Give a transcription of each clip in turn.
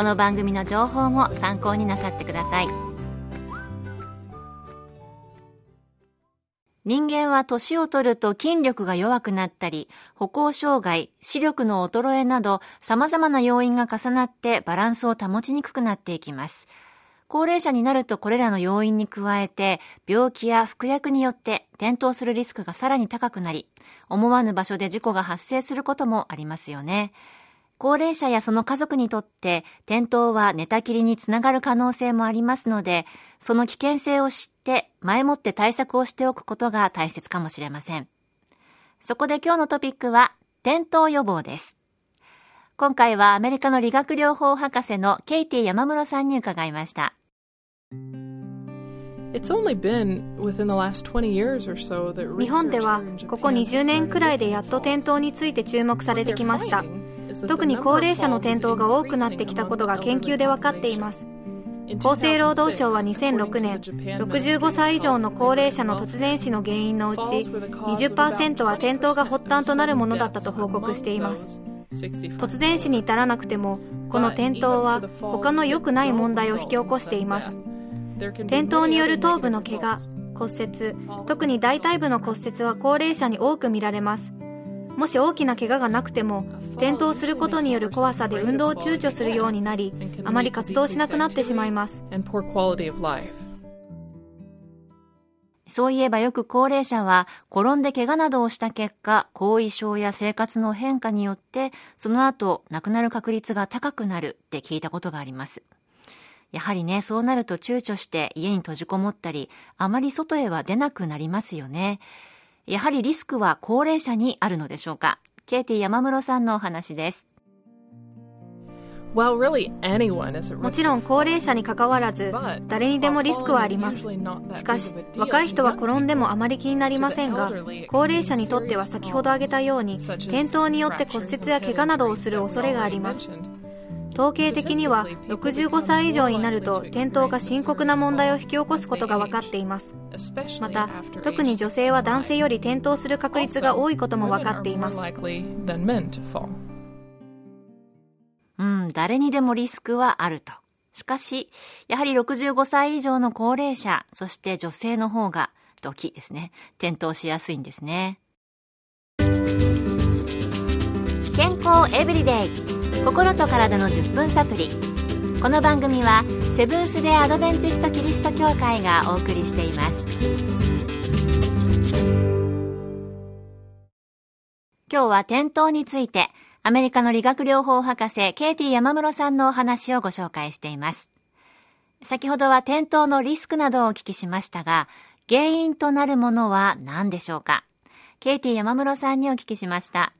この番組の情報も参考になさってください人間は年を取ると筋力が弱くなったり、歩行障害、視力の衰えなど様々な要因が重なってバランスを保ちにくくなっていきます。高齢者になるとこれらの要因に加えて、病気や服薬によって転倒するリスクがさらに高くなり、思わぬ場所で事故が発生することもありますよね。高齢者やその家族にとって転倒は寝たきりにつながる可能性もありますので、その危険性を知って前もって対策をしておくことが大切かもしれません。そこで今日のトピックは転倒予防です。今回はアメリカの理学療法博士のケイティ山室さんに伺いました。日本ではここ20年くらいでやっと転倒について注目されてきました特に高齢者の転倒が多くなってきたことが研究で分かっています。厚生労働省は2006年65歳以上の高齢者の突然死の原因のうち20%は転倒が発端となるものだったと報告しています。突然死に至らなくてもこの転倒は他の良くない問題を引き起こしています。転倒による頭部の怪我骨折特に大腿部の骨折は高齢者に多く見られます。もし大きな怪我がなくても転倒することによる怖さで運動を躊躇するようになりあまり活動しなくなってしまいます。そういえばよく高齢者は転んで怪我などをした結果後遺症や生活の変化によってその後亡くなる確率が高くなるって聞いたことがあります。やはりね、そうなると躊躇して家に閉じこもったり、あまり外へは出なくなりますよね。やはりリスクは高齢者にあるのでしょうか？ケイティ山室さんのお話です。もちろん高齢者にかかわらず誰にでもリスクはあります。しかし若い人は転んでもあまり気になりませんが高齢者にとっては先ほど挙げたように転倒によって骨折や怪我などをする恐れがあります統計的には65歳以上になると転倒が深刻な問題を引き起こすことが分かっています。また特に女性は男性より転倒する確率が多いことも分かっています。うん誰にでもリスクはあると。しかしやはり65歳以上の高齢者そして女性の方がドキですね。転倒しやすいんですね。健康エブリデイ心と体の10分サプリ。この番組はセブンス・デ・アドベンチスト・キリスト教会がお送りしています。今日は転倒についてアメリカの理学療法博士ケイティ山室さんのお話をご紹介しています。先ほどは転倒のリスクなどをお聞きしましたが原因となるものは何でしょうか？ケイティ山室さんにお聞きしました。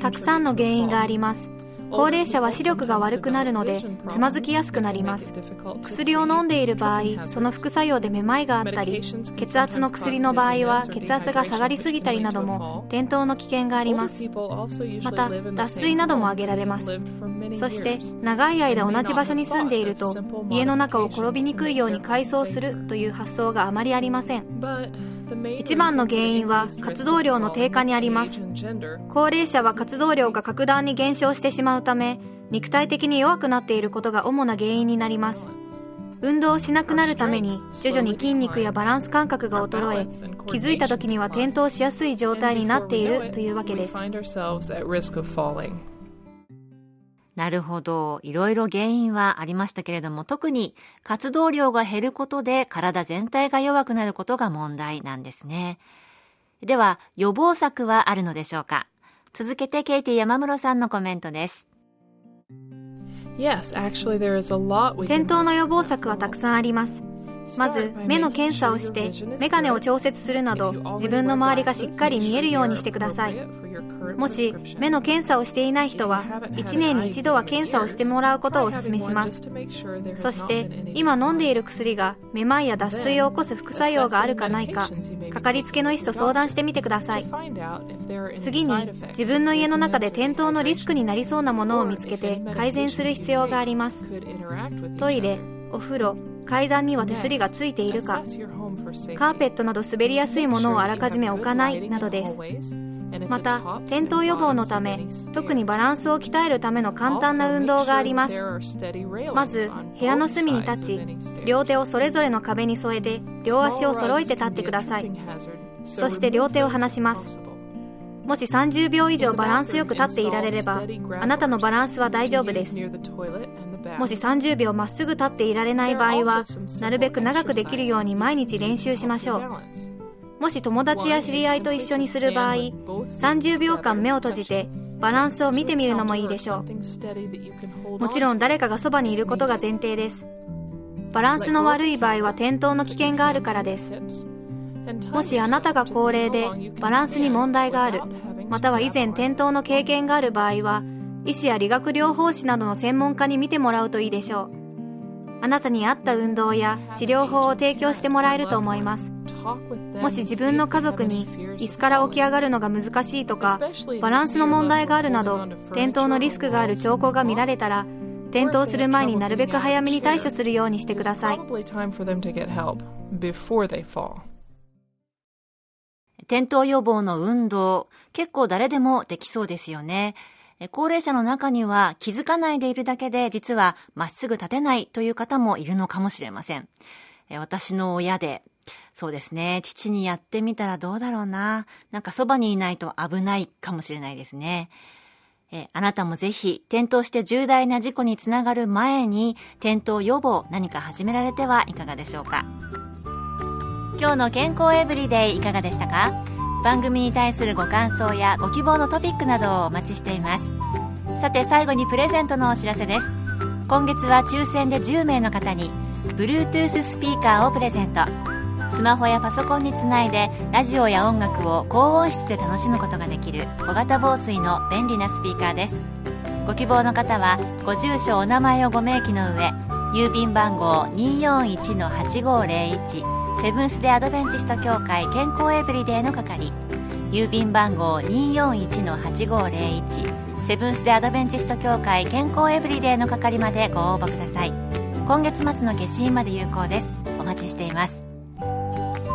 たくさんの原因があります。高齢者は視力が悪くなるのでつまずきやすくなります。薬を飲んでいる場合その副作用でめまいがあったり血圧の薬の場合は血圧が下がりすぎたりなども転倒の危険があります。また脱水なども挙げられます。そして長い間同じ場所に住んでいると家の中を転びにくいように改装するという発想があまりありません一番の原因は活動量の低下にあります。高齢者は活動量が格段に減少してしまうため肉体的に弱くなっていることが主な原因になります。運動をしなくなるために徐々に筋肉やバランス感覚が衰え気づいた時には転倒しやすい状態になっているというわけです。なるほど。いろいろ原因はありましたけれども、特に活動量が減ることで体全体が弱くなることが問題なんですね。では、予防策はあるのでしょうか？続けてケイティ山室さんのコメントです。転倒の予防策はたくさんあります。まず目の検査をして眼鏡を調節するなど自分の周りがしっかり見えるようにしてくださいもし目の検査をしていない人は1年に1度は検査をしてもらうことをお勧めします。そして今飲んでいる薬がめまいや脱水を起こす副作用があるかないかかかりつけの医師と相談してみてください。次に自分の家の中で転倒のリスクになりそうなものを見つけて改善する必要があります。トイレお風呂階段には手すりがついているかカーペットなど滑りやすいものをあらかじめ置かないなどですまた転倒予防のため特にバランスを鍛えるための簡単な運動があります。まず部屋の隅に立ち両手をそれぞれの壁に添えて両足を揃えて立ってください。そして両手を離します。もし30秒以上バランスよく立っていられればあなたのバランスは大丈夫です。もし30秒まっすぐ立っていられない場合はなるべく長くできるように毎日練習しましょうもし友達や知り合いと一緒にする場合30秒間目を閉じてバランスを見てみるのもいいでしょう。もちろん誰かがそばにいることが前提です。バランスの悪い場合は転倒の危険があるからです。もしあなたが高齢でバランスに問題があるまたは以前転倒の経験がある場合は医師や理学療法士などの専門家に見てもらうといいでしょう。あなたに合った運動や治療法を提供してもらえると思います。もし自分の家族に椅子から起き上がるのが難しいとかバランスの問題があるなど転倒のリスクがある兆候が見られたら転倒する前になるべく早めに対処するようにしてください。転倒予防の運動結構誰でもできそうですよね。高齢者の中には気づかないでいるだけで実はまっすぐ立てないという方もいるのかもしれません。私の親で、そうですね、父にやってみたらどうだろうな。なんかそばにいないと危ないかもしれないですね。えあなたもぜひ転倒して重大な事故につながる前に転倒予防何か始められてはいかがでしょうか。今日の健康エブリデイいかがでしたか？番組に対するご感想やご希望のトピックなどをお待ちしています。さて最後にプレゼントのお知らせです。今月は抽選で10名の方に Bluetooth スピーカーをプレゼント。スマホやパソコンにつないでラジオや音楽を高音質で楽しむことができる小型防水の便利なスピーカーです。ご希望の方はご住所お名前をご明記の上郵便番号241-8501セブンス・デ・アドベンチスト協会健康エブリデイの係郵便番号241-8501セブンス・デ・アドベンチスト協会健康エブリデイの係までご応募ください。今月末の消印まで有効です。お待ちしています。